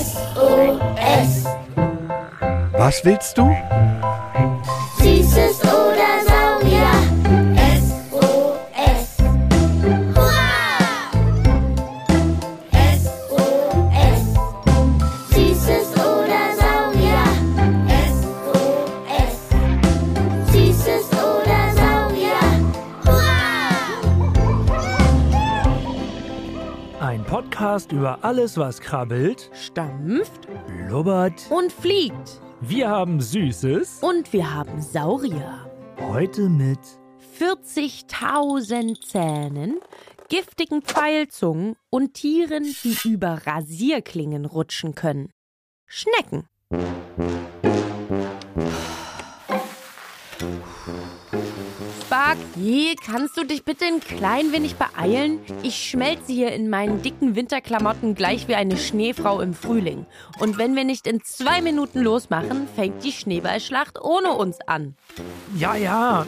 SOS. Was willst du? Podcast über alles, was krabbelt, Stampft blubbert. und fliegt. Wir haben Süßes. Und wir haben Saurier. Heute mit 40.000 Zähnen, giftigen Pfeilzungen und Tieren, die über Rasierklingen rutschen können. Schnecken. Sparky, kannst du dich bitte ein klein wenig beeilen? Ich schmelze hier in meinen dicken Winterklamotten gleich wie eine Schneefrau im Frühling. Und wenn wir nicht in zwei Minuten losmachen, fängt die Schneeballschlacht ohne uns an. Ja, ja.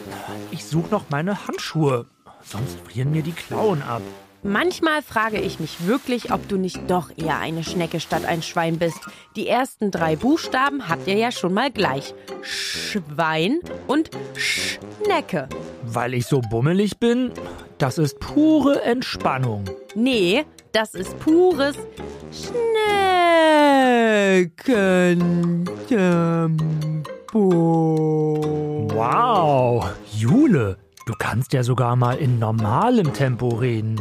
Ich suche noch meine Handschuhe. Sonst frieren mir die Klauen ab. Manchmal frage ich mich wirklich, ob du nicht doch eher eine Schnecke statt ein Schwein bist. Die ersten drei Buchstaben habt ihr ja schon mal gleich. Schwein und Schnecke. Weil ich so bummelig bin, das ist pure Entspannung. Nee, das ist pures Schneckentempo. Wow, Jule, du kannst ja sogar mal in normalem Tempo reden.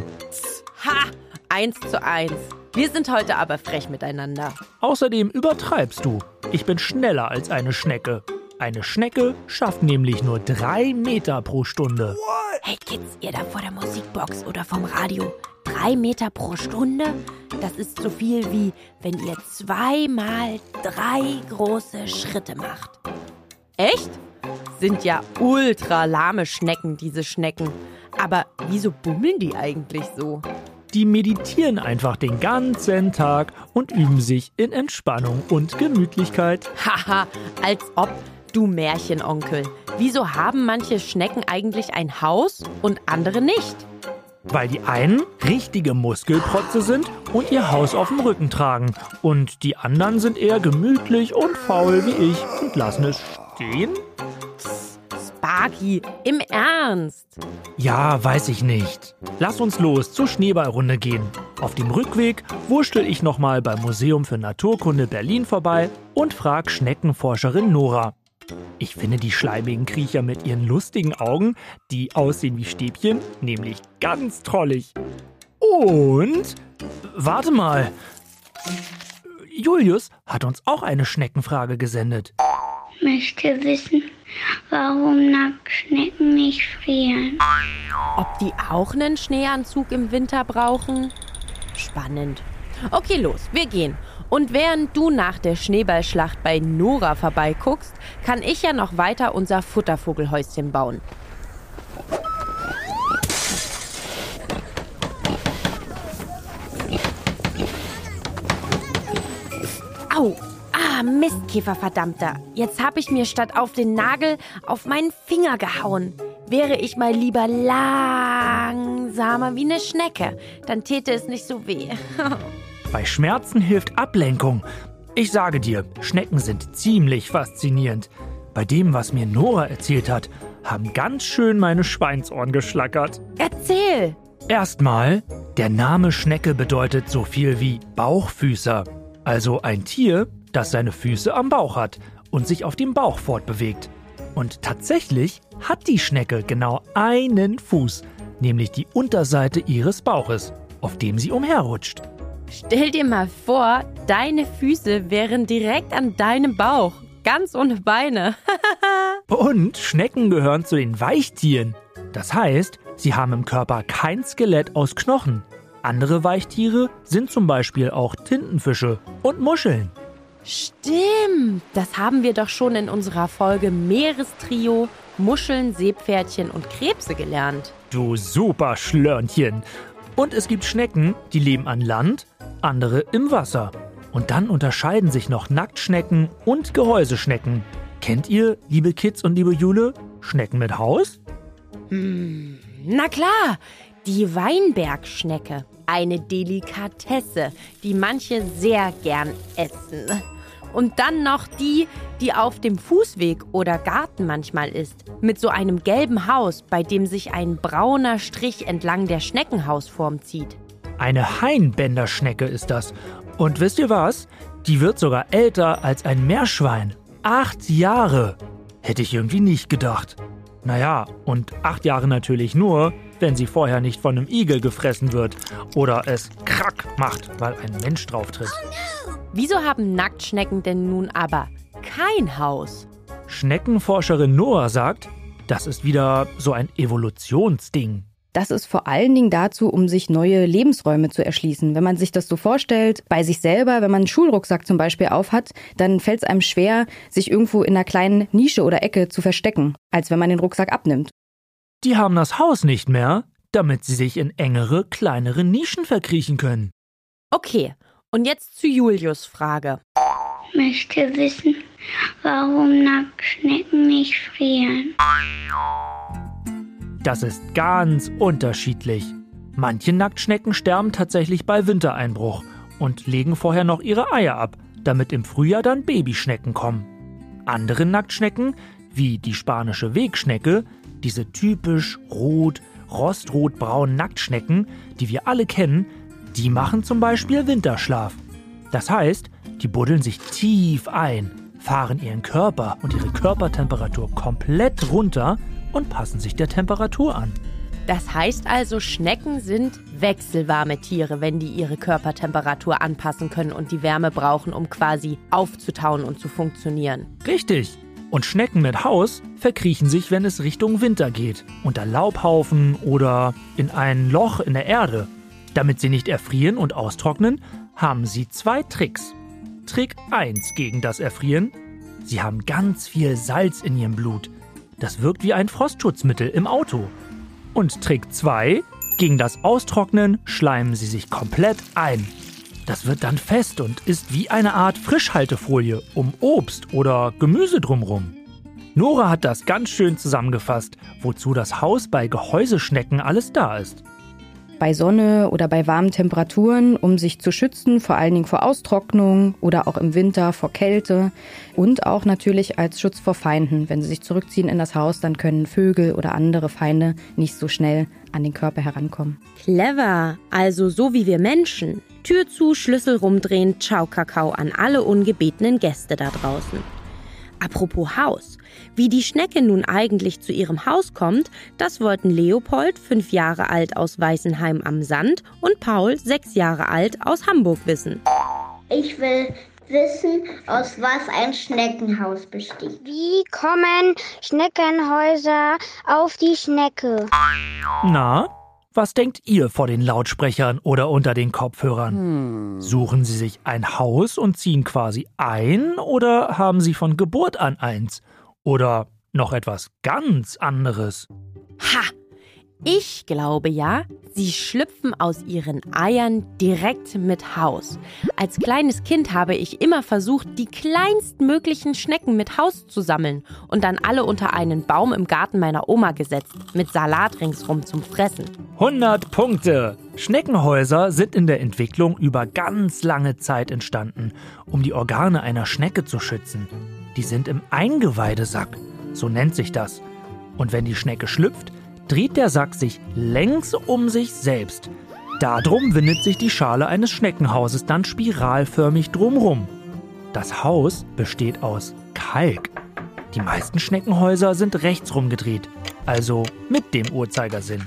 Ha! Eins zu eins. Wir sind heute aber frech miteinander. Außerdem übertreibst du. Ich bin schneller als eine Schnecke. Eine Schnecke schafft nämlich nur drei Meter pro Stunde. Hey Kids, ihr da vor der Musikbox oder vom Radio. Drei Meter pro Stunde? Das ist so viel wie, wenn ihr zweimal drei große Schritte macht. Echt? Sind ja ultra lahme Schnecken, diese Schnecken. Aber wieso bummeln die eigentlich so? Die meditieren einfach den ganzen Tag und üben sich in Entspannung und Gemütlichkeit. Haha, als ob du Märchenonkel. Wieso haben manche Schnecken eigentlich ein Haus und andere nicht? Weil die einen richtige Muskelprotze sind und ihr Haus auf dem Rücken tragen. Und die anderen sind eher gemütlich und faul wie ich und lassen es stehen? Sparky, im Ernst. Ja, weiß ich nicht. Lass uns los zur Schneeballrunde gehen. Auf dem Rückweg wurschtel ich nochmal beim Museum für Naturkunde Berlin vorbei und frag Schneckenforscherin Nora. Ich finde die schleimigen Kriecher mit ihren lustigen Augen, die aussehen wie Stäbchen, nämlich ganz trollig. Und warte mal. Julius hat uns auch eine Schneckenfrage gesendet. möchte wissen, warum Nacktschnecken nicht frieren. Ob die auch einen Schneeanzug im Winter brauchen? Spannend. Okay, los, wir gehen. Und während du nach der Schneeballschlacht bei Nora vorbeiguckst, kann ich ja noch weiter unser Futtervogelhäuschen bauen. Au! Ah, Mistkäfer, verdammter. Jetzt hab ich mir statt auf den Nagel auf meinen Finger gehauen. Wäre ich mal lieber langsamer wie eine Schnecke, dann täte es nicht so weh. Bei Schmerzen hilft Ablenkung. Ich sage dir, Schnecken sind ziemlich faszinierend. Bei dem, was mir Nora erzählt hat, haben ganz schön meine Schweinsohren geschlackert. Erzähl! Erstmal, der Name Schnecke bedeutet so viel wie Bauchfüßer. Also ein Tier, das seine Füße am Bauch hat und sich auf dem Bauch fortbewegt. Und tatsächlich hat die Schnecke genau einen Fuß, nämlich die Unterseite ihres Bauches, auf dem sie umherrutscht. Stell dir mal vor, deine Füße wären direkt an deinem Bauch, ganz ohne Beine. Und Schnecken gehören zu den Weichtieren. Das heißt, sie haben im Körper kein Skelett aus Knochen. Andere Weichtiere sind zum Beispiel auch Tintenfische und Muscheln. Stimmt, das haben wir doch schon in unserer Folge Meerestrio, Muscheln, Seepferdchen und Krebse gelernt. Du super Schlörnchen. Und es gibt Schnecken, die leben an Land, andere im Wasser. Und dann unterscheiden sich noch Nacktschnecken und Gehäuseschnecken. Kennt ihr, liebe Kids und liebe Jule, Schnecken mit Haus? Na klar, Die Weinbergschnecke. Eine Delikatesse, die manche sehr gern essen. Und dann noch die, die auf dem Fußweg oder Garten manchmal ist. Mit so einem gelben Haus, bei dem sich ein brauner Strich entlang der Schneckenhausform zieht. Eine Hainbänderschnecke ist das. Und wisst ihr was? Die wird sogar älter als ein Meerschwein. Acht Jahre. Hätte ich irgendwie nicht gedacht. Naja, und acht Jahre natürlich nur, wenn sie vorher nicht von einem Igel gefressen wird oder es krack macht, weil ein Mensch drauf tritt. Wieso haben Nacktschnecken denn nun aber kein Haus? Schneckenforscherin Noah sagt, das ist wieder so ein Evolutionsding. Das ist vor allen Dingen dazu, um sich neue Lebensräume zu erschließen. Wenn man sich das so vorstellt, bei sich selber, wenn man einen Schulrucksack zum Beispiel aufhat, dann fällt es einem schwer, sich irgendwo in einer kleinen Nische oder Ecke zu verstecken, als wenn man den Rucksack abnimmt. Die haben das Haus nicht mehr, damit sie sich in engere, kleinere Nischen verkriechen können. Okay, und jetzt zu Julius Frage. Möchte wissen, warum Nacktschnecken nicht frieren. Das ist ganz unterschiedlich. Manche Nacktschnecken sterben tatsächlich bei Wintereinbruch und legen vorher noch ihre Eier ab, damit im Frühjahr dann Babyschnecken kommen. Andere Nacktschnecken, wie die spanische Wegschnecke, diese typisch rot, rostrotbraunen Nacktschnecken, die wir alle kennen, die machen zum Beispiel Winterschlaf. Das heißt, die buddeln sich tief ein, fahren ihren Körper und ihre Körpertemperatur komplett runter und passen sich der Temperatur an. Das heißt also, Schnecken sind wechselwarme Tiere, wenn die ihre Körpertemperatur anpassen können und die Wärme brauchen, um quasi aufzutauen und zu funktionieren. Richtig. Und Schnecken mit Haus verkriechen sich, wenn es Richtung Winter geht, unter Laubhaufen oder in ein Loch in der Erde. Damit sie nicht erfrieren und austrocknen, haben sie zwei Tricks. Trick 1 gegen das Erfrieren. Sie haben ganz viel Salz in ihrem Blut. Das wirkt wie ein Frostschutzmittel im Auto. Und Trick 2, gegen das Austrocknen schleimen sie sich komplett ein. Das wird dann fest und ist wie eine Art Frischhaltefolie um Obst oder Gemüse drumrum. Nora hat das ganz schön zusammengefasst, wozu das Haus bei Gehäuseschnecken alles da ist. Bei Sonne oder bei warmen Temperaturen, um sich zu schützen, vor allen Dingen vor Austrocknung oder auch im Winter vor Kälte und auch natürlich als Schutz vor Feinden. Wenn sie sich zurückziehen in das Haus, dann können Vögel oder andere Feinde nicht so schnell an den Körper herankommen. Clever, also so wie wir Menschen. Tür zu, Schlüssel rumdrehen, ciao Kakao an alle ungebetenen Gäste da draußen. Apropos Haus. Wie die Schnecke nun eigentlich zu ihrem Haus kommt, das wollten Leopold, fünf Jahre alt aus Weißenheim am Sand, und Paul, sechs Jahre alt aus Hamburg wissen. Ich will wissen, aus was ein Schneckenhaus besteht. Wie kommen Schneckenhäuser auf die Schnecke? Na, was denkt ihr vor den Lautsprechern oder unter den Kopfhörern? Suchen sie sich ein Haus und ziehen quasi ein oder haben sie von Geburt an eins? Oder noch etwas ganz anderes? Ha! Ich glaube ja, sie schlüpfen aus ihren Eiern direkt mit Haus. Als kleines Kind habe ich immer versucht, die kleinstmöglichen Schnecken mit Haus zu sammeln und dann alle unter einen Baum im Garten meiner Oma gesetzt, mit Salat ringsrum zum Fressen. 100 Punkte! Schneckenhäuser sind in der Entwicklung über ganz lange Zeit entstanden, um die Organe einer Schnecke zu schützen. Die sind im Eingeweidesack, so nennt sich das. Und wenn die Schnecke schlüpft, dreht der Sack sich längs um sich selbst. Darum windet sich die Schale eines Schneckenhauses dann spiralförmig drumrum. Das Haus besteht aus Kalk. Die meisten Schneckenhäuser sind rechtsrum gedreht, also mit dem Uhrzeigersinn.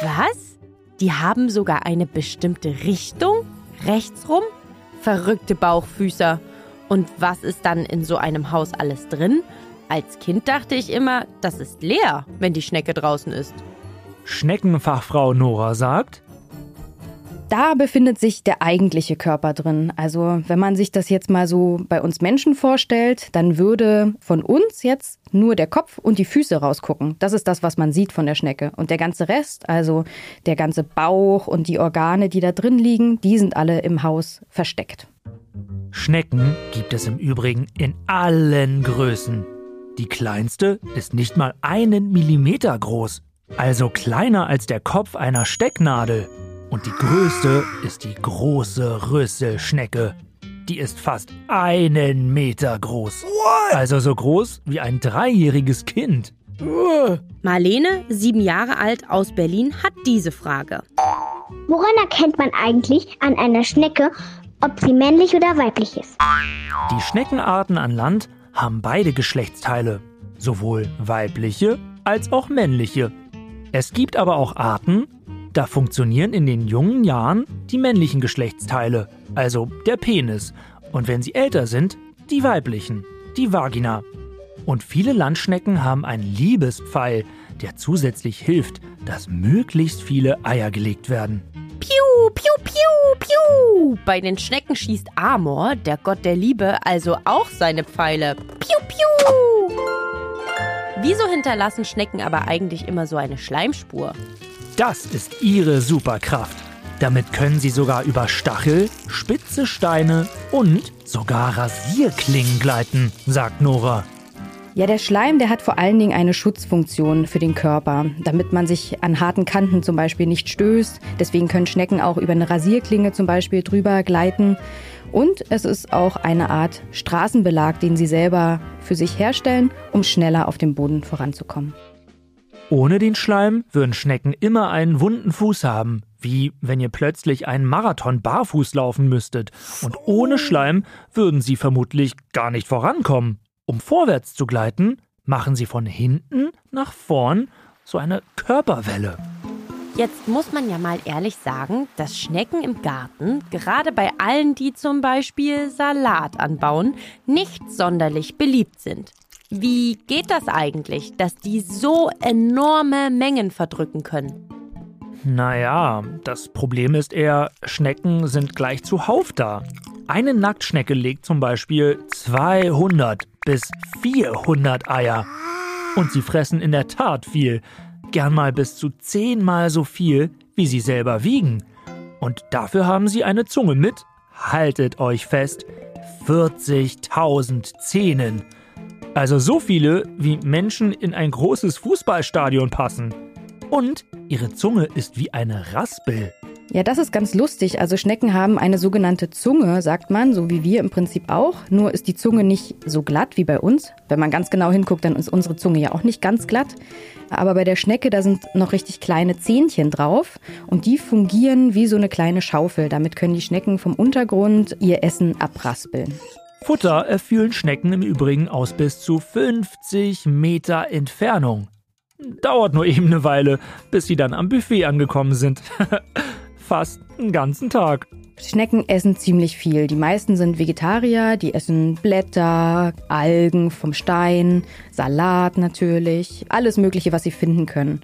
Was? Die haben sogar eine bestimmte Richtung? Rechtsrum? Verrückte Bauchfüßer. Und was ist dann in so einem Haus alles drin? Als Kind dachte ich immer, das ist leer, wenn die Schnecke draußen ist. Schneckenfachfrau Nora sagt, Da befindet sich der eigentliche Körper drin. Also wenn man sich das jetzt mal so bei uns Menschen vorstellt, dann würde von uns jetzt nur der Kopf und die Füße rausgucken. Das ist das, was man sieht von der Schnecke. Und der ganze Rest, also der ganze Bauch und die Organe, die da drin liegen, die sind alle im Haus versteckt. Schnecken gibt es im Übrigen in allen Größen. Die kleinste ist nicht mal einen Millimeter groß. Also kleiner als der Kopf einer Stecknadel. Und die größte ist die große Rüsselschnecke. Die ist fast einen Meter groß. Also so groß wie ein dreijähriges Kind. Marlene, sieben Jahre alt aus Berlin, hat diese Frage. Woran erkennt man eigentlich an einer Schnecke, ob sie männlich oder weiblich ist? Die Schneckenarten an Land haben beide Geschlechtsteile, sowohl weibliche als auch männliche. Es gibt aber auch Arten, da funktionieren in den jungen Jahren die männlichen Geschlechtsteile, also der Penis, und wenn sie älter sind, die weiblichen, die Vagina. Und viele Landschnecken haben einen Liebespfeil, der zusätzlich hilft, dass möglichst viele Eier gelegt werden. Piu, piu, piu, piu. Bei den Schnecken schießt Amor, der Gott der Liebe, also auch seine Pfeile. Piu, piu. Wieso hinterlassen Schnecken aber eigentlich immer so eine Schleimspur? Das ist ihre Superkraft. Damit können sie sogar über Stachel, spitze Steine und sogar Rasierklingen gleiten, sagt Nora. Ja, der Schleim, der hat vor allen Dingen eine Schutzfunktion für den Körper, damit man sich an harten Kanten zum Beispiel nicht stößt. Deswegen können Schnecken auch über eine Rasierklinge zum Beispiel drüber gleiten. Und es ist auch eine Art Straßenbelag, den sie selber für sich herstellen, um schneller auf dem Boden voranzukommen. Ohne den Schleim würden Schnecken immer einen wunden Fuß haben, wie wenn ihr plötzlich einen Marathon barfuß laufen müsstet. Und ohne Schleim würden sie vermutlich gar nicht vorankommen. Um vorwärts zu gleiten, machen sie von hinten nach vorn so eine Körperwelle. Jetzt muss man ja mal ehrlich sagen, dass Schnecken im Garten, gerade bei allen, die zum Beispiel Salat anbauen, nicht sonderlich beliebt sind. Wie geht das eigentlich, dass die so enorme Mengen verdrücken können? Naja, das Problem ist eher, Schnecken sind gleich zuhauf da. Eine Nacktschnecke legt zum Beispiel 200 bis 400 Eier. Und sie fressen in der Tat viel. Gern mal bis zu zehnmal so viel, wie sie selber wiegen. Und dafür haben sie eine Zunge mit, haltet euch fest, 40.000 Zähnen. Also so viele, wie Menschen in ein großes Fußballstadion passen. Und ihre Zunge ist wie eine Raspel. Ja, das ist ganz lustig. Also Schnecken haben eine sogenannte Zunge, sagt man, so wie wir im Prinzip auch. Nur ist die Zunge nicht so glatt wie bei uns. Wenn man ganz genau hinguckt, dann ist unsere Zunge ja auch nicht ganz glatt. Aber bei der Schnecke, da sind noch richtig kleine Zähnchen drauf und die fungieren wie so eine kleine Schaufel. Damit können die Schnecken vom Untergrund ihr Essen abraspeln. Futter erfühlen Schnecken im Übrigen aus bis zu 50 Meter Entfernung. Dauert nur eben eine Weile, bis sie dann am Buffet angekommen sind. Fast einen ganzen Tag. Schnecken essen ziemlich viel. Die meisten sind Vegetarier, die essen Blätter, Algen vom Stein, Salat natürlich, alles Mögliche, was sie finden können.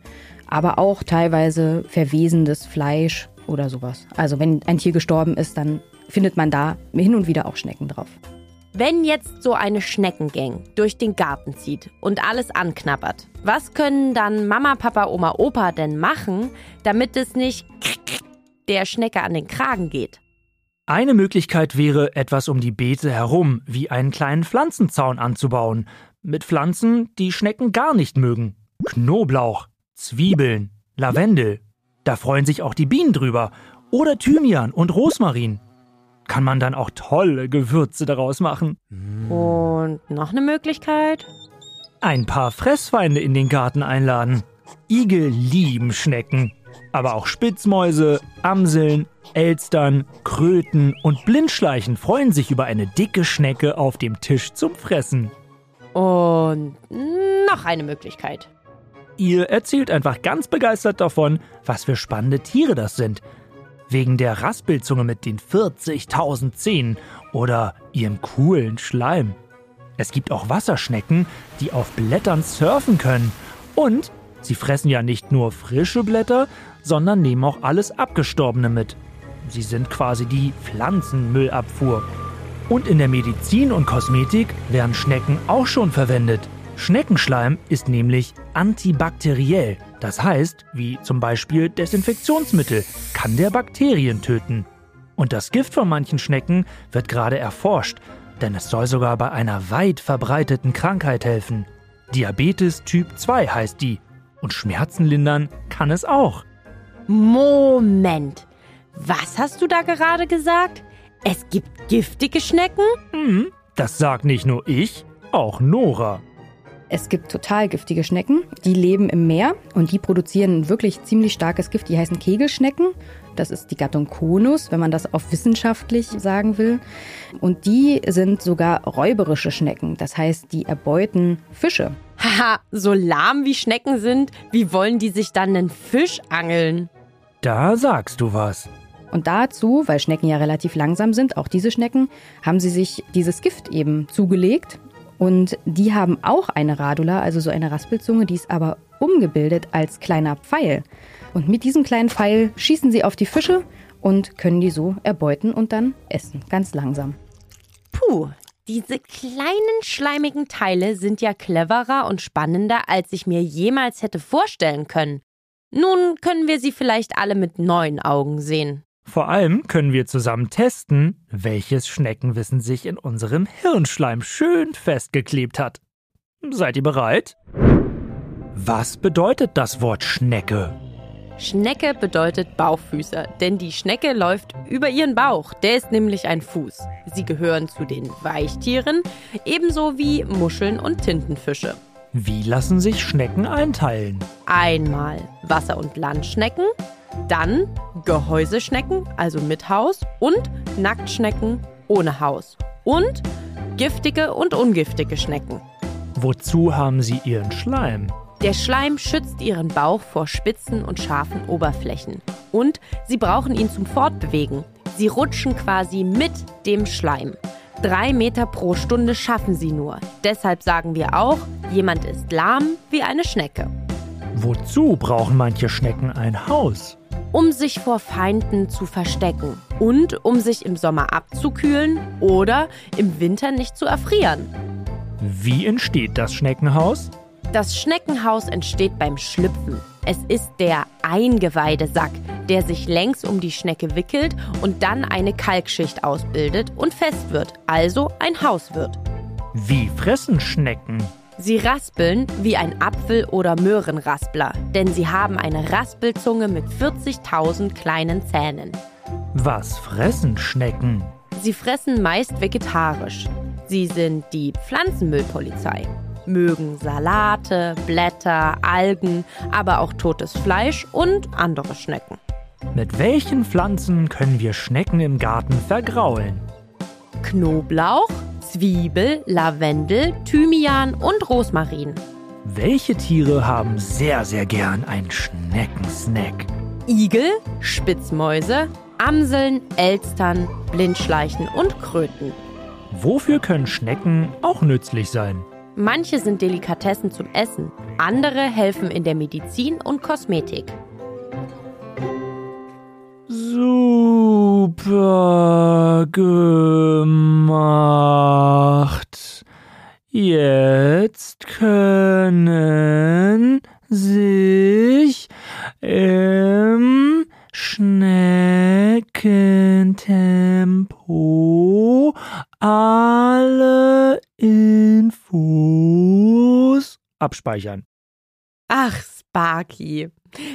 Aber auch teilweise verwesendes Fleisch oder sowas. Also wenn ein Tier gestorben ist, dann findet man da hin und wieder auch Schnecken drauf. Wenn jetzt so eine Schneckengang durch den Garten zieht und alles anknabbert, was können dann Mama, Papa, Oma, Opa denn machen, damit es nicht der Schnecke an den Kragen geht? Eine Möglichkeit wäre, etwas um die Beete herum, wie einen kleinen Pflanzenzaun anzubauen, mit Pflanzen, die Schnecken gar nicht mögen. Knoblauch, Zwiebeln, Lavendel. Da freuen sich auch die Bienen drüber. Oder Thymian und Rosmarin. Kann man dann auch tolle Gewürze daraus machen. Und noch eine Möglichkeit? Ein paar Fressfeinde in den Garten einladen. Igel lieben Schnecken. Aber auch Spitzmäuse, Amseln, Elstern, Kröten und Blindschleichen freuen sich über eine dicke Schnecke auf dem Tisch zum Fressen. Und noch eine Möglichkeit. Ihr erzählt einfach ganz begeistert davon, was für spannende Tiere das sind. Wegen der Raspelzunge mit den 40.000 Zähnen oder ihrem coolen Schleim. Es gibt auch Wasserschnecken, die auf Blättern surfen können. Und sie fressen ja nicht nur frische Blätter, sondern nehmen auch alles Abgestorbene mit. Sie sind quasi die Pflanzenmüllabfuhr. Und in der Medizin und Kosmetik werden Schnecken auch schon verwendet. Schneckenschleim ist nämlich antibakteriell. Das heißt, wie zum Beispiel Desinfektionsmittel, kann der Bakterien töten. Und das Gift von manchen Schnecken wird gerade erforscht, denn es soll sogar bei einer weit verbreiteten Krankheit helfen. Diabetes Typ 2 heißt die. Und Schmerzen lindern kann es auch. Moment. Was hast du da gerade gesagt? Es gibt giftige Schnecken? Hm, das sagt nicht nur ich, auch Nora. Es gibt total giftige Schnecken, die leben im Meer und die produzieren wirklich ziemlich starkes Gift. Die heißen Kegelschnecken. Das ist die Gattung Konus, wenn man das auf wissenschaftlich sagen will. Und die sind sogar räuberische Schnecken. Das heißt, die erbeuten Fische. Haha, so lahm wie Schnecken sind, wie wollen die sich dann einen Fisch angeln? Da sagst du was. Und dazu, weil Schnecken ja relativ langsam sind, auch diese Schnecken, haben sie sich dieses Gift eben zugelegt. Und die haben auch eine Radula, also so eine Raspelzunge, die ist aber umgebildet als kleiner Pfeil. Und mit diesem kleinen Pfeil schießen sie auf die Fische und können die so erbeuten und dann essen, ganz langsam. Puh, diese kleinen schleimigen Teile sind ja cleverer und spannender, als ich mir jemals hätte vorstellen können. Nun können wir sie vielleicht alle mit neuen Augen sehen. Vor allem können wir zusammen testen, welches Schneckenwissen sich in unserem Hirnschleim schön festgeklebt hat. Seid ihr bereit? Was bedeutet das Wort Schnecke? Schnecke bedeutet Bauchfüßer, denn die Schnecke läuft über ihren Bauch. Der ist nämlich ein Fuß. Sie gehören zu den Weichtieren, ebenso wie Muscheln und Tintenfische. Wie lassen sich Schnecken einteilen? Einmal Wasser- und Landschnecken, dann Gehäuseschnecken, also mit Haus, und Nacktschnecken ohne Haus. Und giftige und ungiftige Schnecken. Wozu haben sie ihren Schleim? Der Schleim schützt ihren Bauch vor spitzen und scharfen Oberflächen. Und sie brauchen ihn zum Fortbewegen. Sie rutschen quasi mit dem Schleim. Drei Meter pro Stunde schaffen sie nur. Deshalb sagen wir auch, jemand ist lahm wie eine Schnecke. Wozu brauchen manche Schnecken ein Haus? Um sich vor Feinden zu verstecken und um sich im Sommer abzukühlen oder im Winter nicht zu erfrieren. Wie entsteht das Schneckenhaus? Das Schneckenhaus entsteht beim Schlüpfen. Es ist der Eingeweidesack, der sich längs um die Schnecke wickelt und dann eine Kalkschicht ausbildet und fest wird, also ein Haus wird. Wie fressen Schnecken? Sie raspeln wie ein Apfel- oder Möhrenraspler, denn sie haben eine Raspelzunge mit 40.000 kleinen Zähnen. Was fressen Schnecken? Sie fressen meist vegetarisch. Sie sind die Pflanzenmüllpolizei. Mögen Salate, Blätter, Algen, aber auch totes Fleisch und andere Schnecken. Mit welchen Pflanzen können wir Schnecken im Garten vergraulen? Knoblauch, Zwiebel, Lavendel, Thymian und Rosmarin. Welche Tiere haben sehr, sehr gern einen Schneckensnack? Igel, Spitzmäuse, Amseln, Elstern, Blindschleichen und Kröten. Wofür können Schnecken auch nützlich sein? Manche sind Delikatessen zum Essen, andere helfen in der Medizin und Kosmetik. Super gemacht. Jetzt können sich im Schneckentempo alle Infos abspeichern. Ach, Sparky.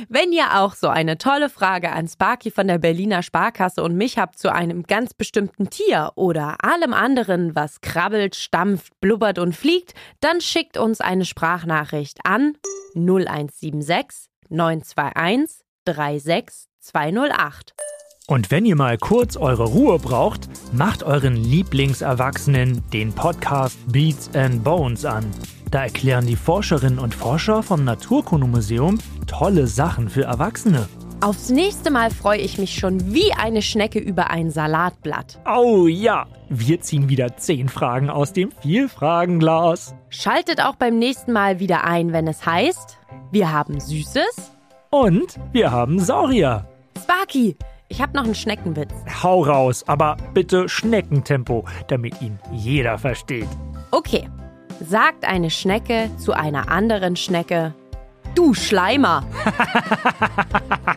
Wenn ihr auch so eine tolle Frage an Sparky von der Berliner Sparkasse und mich habt zu einem ganz bestimmten Tier oder allem anderen, was krabbelt, stampft, blubbert und fliegt, dann schickt uns eine Sprachnachricht an 0176 921 36208. Und wenn ihr mal kurz eure Ruhe braucht, macht euren Lieblingserwachsenen den Podcast Beats and Bones an. Da erklären die Forscherinnen und Forscher vom Naturkundemuseum tolle Sachen für Erwachsene. Aufs nächste Mal freue ich mich schon wie eine Schnecke über ein Salatblatt. Oh ja, wir ziehen wieder 10 Fragen aus dem Vielfragenglas. Schaltet auch beim nächsten Mal wieder ein, wenn es heißt, wir haben Süßes. Und wir haben Saurier. Sparky, ich habe noch einen Schneckenwitz. Hau raus, aber bitte Schneckentempo, damit ihn jeder versteht. Okay, sagt eine Schnecke zu einer anderen Schnecke, du Schleimer.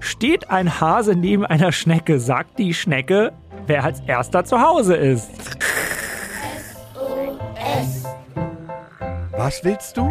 Steht ein Hase neben einer Schnecke, sagt die Schnecke, wer als erster zu Hause ist. Was willst du?